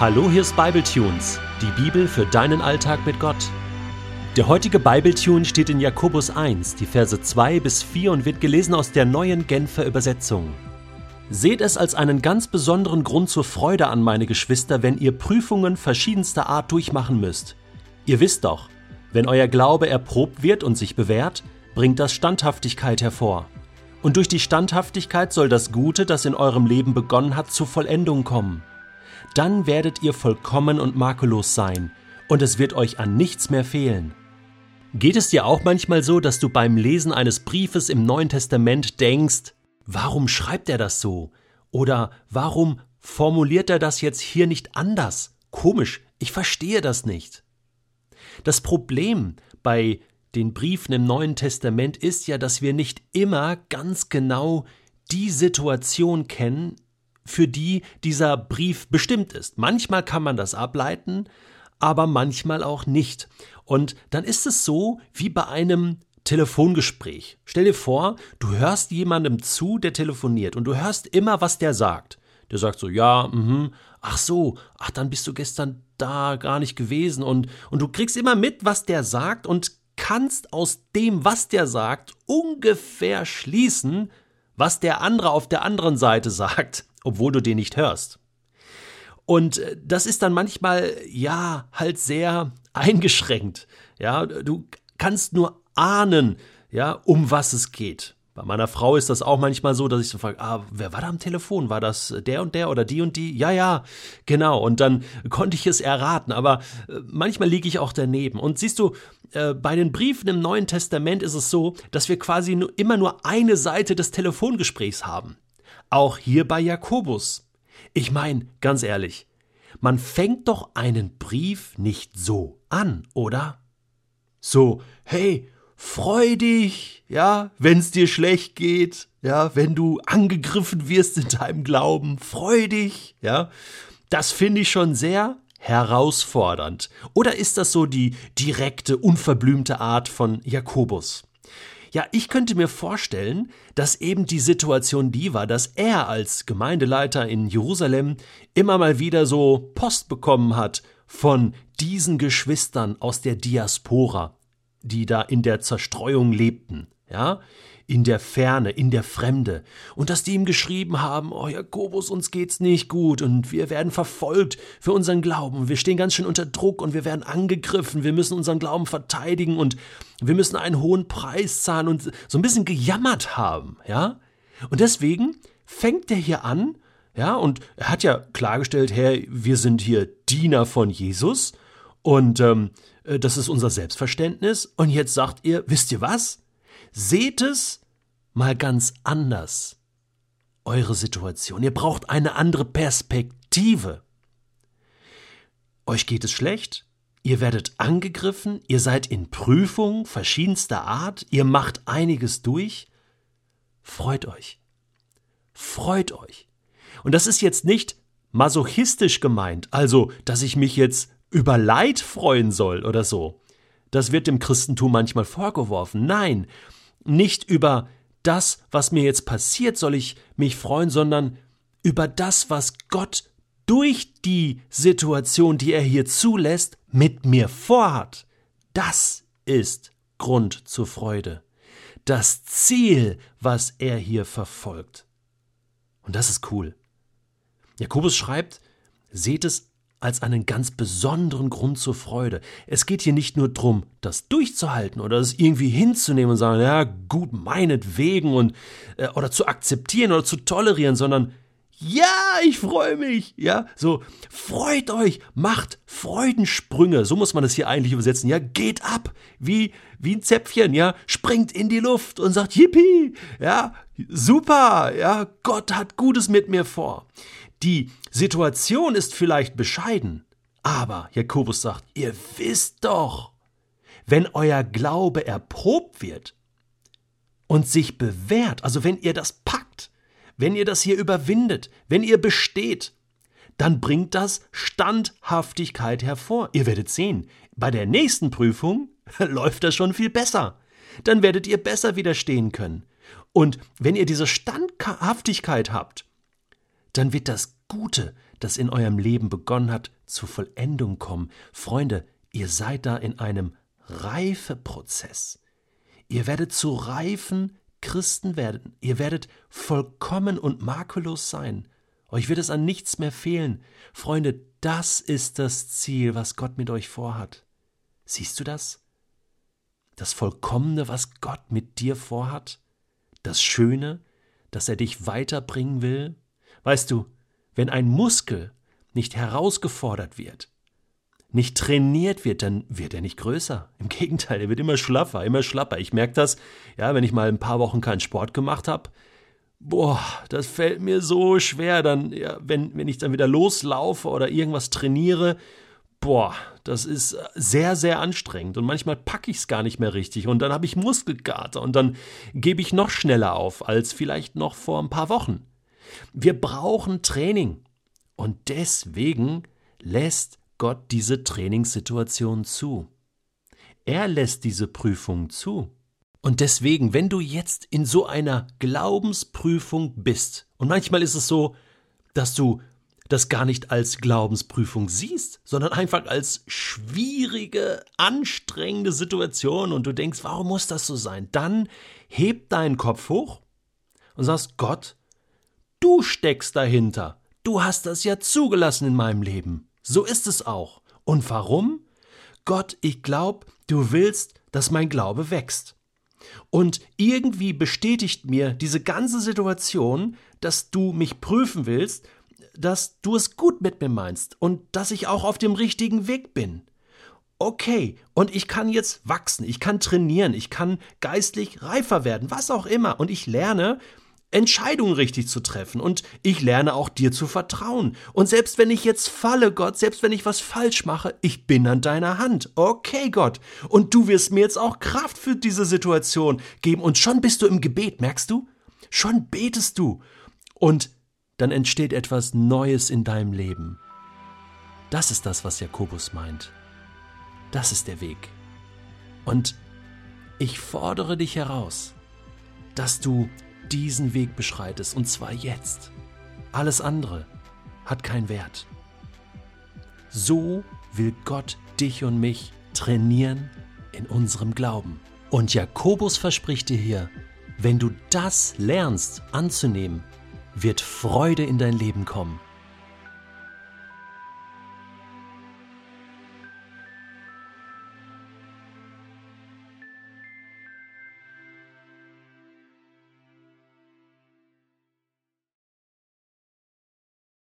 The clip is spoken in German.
Hallo, hier ist Bibletunes, die Bibel für deinen Alltag mit Gott. Der heutige Bibletune steht in Jakobus 1, die Verse 2 bis 4 und wird gelesen aus der neuen Genfer Übersetzung. Seht es als einen ganz besonderen Grund zur Freude an, meine Geschwister, wenn ihr Prüfungen verschiedenster Art durchmachen müsst. Ihr wisst doch, wenn euer Glaube erprobt wird und sich bewährt, bringt das Standhaftigkeit hervor. Und durch die Standhaftigkeit soll das Gute, das in eurem Leben begonnen hat, zur Vollendung kommen dann werdet ihr vollkommen und makellos sein, und es wird euch an nichts mehr fehlen. Geht es dir auch manchmal so, dass du beim Lesen eines Briefes im Neuen Testament denkst, warum schreibt er das so? Oder warum formuliert er das jetzt hier nicht anders? Komisch, ich verstehe das nicht. Das Problem bei den Briefen im Neuen Testament ist ja, dass wir nicht immer ganz genau die Situation kennen, für die dieser Brief bestimmt ist. Manchmal kann man das ableiten, aber manchmal auch nicht. Und dann ist es so wie bei einem Telefongespräch. Stell dir vor, du hörst jemandem zu, der telefoniert und du hörst immer, was der sagt. Der sagt so, ja, mhm, ach so, ach, dann bist du gestern da gar nicht gewesen und, und du kriegst immer mit, was der sagt und kannst aus dem, was der sagt, ungefähr schließen, was der andere auf der anderen Seite sagt obwohl du den nicht hörst. Und äh, das ist dann manchmal, ja, halt sehr eingeschränkt. Ja, du kannst nur ahnen, ja, um was es geht. Bei meiner Frau ist das auch manchmal so, dass ich so frage, ah, wer war da am Telefon? War das der und der oder die und die? Ja, ja, genau. Und dann konnte ich es erraten, aber äh, manchmal liege ich auch daneben. Und siehst du, äh, bei den Briefen im Neuen Testament ist es so, dass wir quasi immer nur eine Seite des Telefongesprächs haben. Auch hier bei Jakobus. Ich meine, ganz ehrlich, man fängt doch einen Brief nicht so an, oder? So, hey, freu dich, ja, wenn's dir schlecht geht, ja, wenn du angegriffen wirst in deinem Glauben, freu dich, ja. Das finde ich schon sehr herausfordernd. Oder ist das so die direkte, unverblümte Art von Jakobus? Ja, ich könnte mir vorstellen, dass eben die Situation die war, dass er als Gemeindeleiter in Jerusalem immer mal wieder so Post bekommen hat von diesen Geschwistern aus der Diaspora, die da in der Zerstreuung lebten, ja, in der Ferne, in der Fremde, und dass die ihm geschrieben haben, oh Jakobus, uns geht's nicht gut und wir werden verfolgt für unseren Glauben, wir stehen ganz schön unter Druck und wir werden angegriffen, wir müssen unseren Glauben verteidigen und wir müssen einen hohen Preis zahlen und so ein bisschen gejammert haben, ja? Und deswegen fängt er hier an, ja, und er hat ja klargestellt, Herr, wir sind hier Diener von Jesus und ähm, äh, das ist unser Selbstverständnis. Und jetzt sagt ihr, wisst ihr was? Seht es mal ganz anders. Eure Situation. Ihr braucht eine andere Perspektive. Euch geht es schlecht, ihr werdet angegriffen, ihr seid in Prüfung verschiedenster Art, ihr macht einiges durch. Freut euch. Freut euch. Und das ist jetzt nicht masochistisch gemeint, also, dass ich mich jetzt über Leid freuen soll oder so. Das wird dem Christentum manchmal vorgeworfen. Nein, nicht über das, was mir jetzt passiert, soll ich mich freuen, sondern über das, was Gott durch die Situation, die er hier zulässt, mit mir vorhat. Das ist Grund zur Freude. Das Ziel, was er hier verfolgt. Und das ist cool. Jakobus schreibt, seht es als einen ganz besonderen Grund zur Freude. Es geht hier nicht nur darum, das durchzuhalten oder es irgendwie hinzunehmen und sagen, ja, gut, meinetwegen und äh, oder zu akzeptieren oder zu tolerieren, sondern ja, ich freue mich, ja, so freut euch, macht Freudensprünge, so muss man das hier eigentlich übersetzen, ja, geht ab, wie wie ein Zäpfchen, ja, springt in die Luft und sagt Yippie, ja, super, ja, Gott hat Gutes mit mir vor. Die Situation ist vielleicht bescheiden, aber Jakobus sagt, ihr wisst doch, wenn euer Glaube erprobt wird und sich bewährt, also wenn ihr das packt, wenn ihr das hier überwindet, wenn ihr besteht, dann bringt das Standhaftigkeit hervor. Ihr werdet sehen, bei der nächsten Prüfung läuft das schon viel besser. Dann werdet ihr besser widerstehen können. Und wenn ihr diese Standhaftigkeit habt, dann wird das Gute, das in eurem Leben begonnen hat, zur Vollendung kommen. Freunde, ihr seid da in einem Reifeprozess. Ihr werdet zu reifen Christen werden. Ihr werdet vollkommen und makellos sein. Euch wird es an nichts mehr fehlen. Freunde, das ist das Ziel, was Gott mit euch vorhat. Siehst du das? Das Vollkommene, was Gott mit dir vorhat? Das Schöne, dass er dich weiterbringen will? Weißt du, wenn ein Muskel nicht herausgefordert wird, nicht trainiert wird, dann wird er nicht größer. Im Gegenteil, er wird immer schlaffer, immer schlapper. Ich merke das, ja, wenn ich mal ein paar Wochen keinen Sport gemacht habe. Boah, das fällt mir so schwer, dann, ja, wenn, wenn ich dann wieder loslaufe oder irgendwas trainiere. Boah, das ist sehr, sehr anstrengend und manchmal packe ich es gar nicht mehr richtig und dann habe ich Muskelkater und dann gebe ich noch schneller auf als vielleicht noch vor ein paar Wochen. Wir brauchen Training und deswegen lässt Gott diese Trainingssituation zu. Er lässt diese Prüfung zu. Und deswegen, wenn du jetzt in so einer Glaubensprüfung bist, und manchmal ist es so, dass du das gar nicht als Glaubensprüfung siehst, sondern einfach als schwierige, anstrengende Situation und du denkst, warum muss das so sein? Dann heb deinen Kopf hoch und sagst, Gott, du steckst dahinter. Du hast das ja zugelassen in meinem Leben. So ist es auch. Und warum? Gott, ich glaube, du willst, dass mein Glaube wächst. Und irgendwie bestätigt mir diese ganze Situation, dass du mich prüfen willst, dass du es gut mit mir meinst und dass ich auch auf dem richtigen Weg bin. Okay, und ich kann jetzt wachsen, ich kann trainieren, ich kann geistlich reifer werden, was auch immer. Und ich lerne, Entscheidungen richtig zu treffen und ich lerne auch dir zu vertrauen. Und selbst wenn ich jetzt falle, Gott, selbst wenn ich was falsch mache, ich bin an deiner Hand. Okay, Gott. Und du wirst mir jetzt auch Kraft für diese Situation geben. Und schon bist du im Gebet, merkst du? Schon betest du. Und dann entsteht etwas Neues in deinem Leben. Das ist das, was Jakobus meint. Das ist der Weg. Und ich fordere dich heraus, dass du diesen Weg beschreitest, und zwar jetzt. Alles andere hat keinen Wert. So will Gott dich und mich trainieren in unserem Glauben. Und Jakobus verspricht dir hier, wenn du das lernst anzunehmen, wird Freude in dein Leben kommen.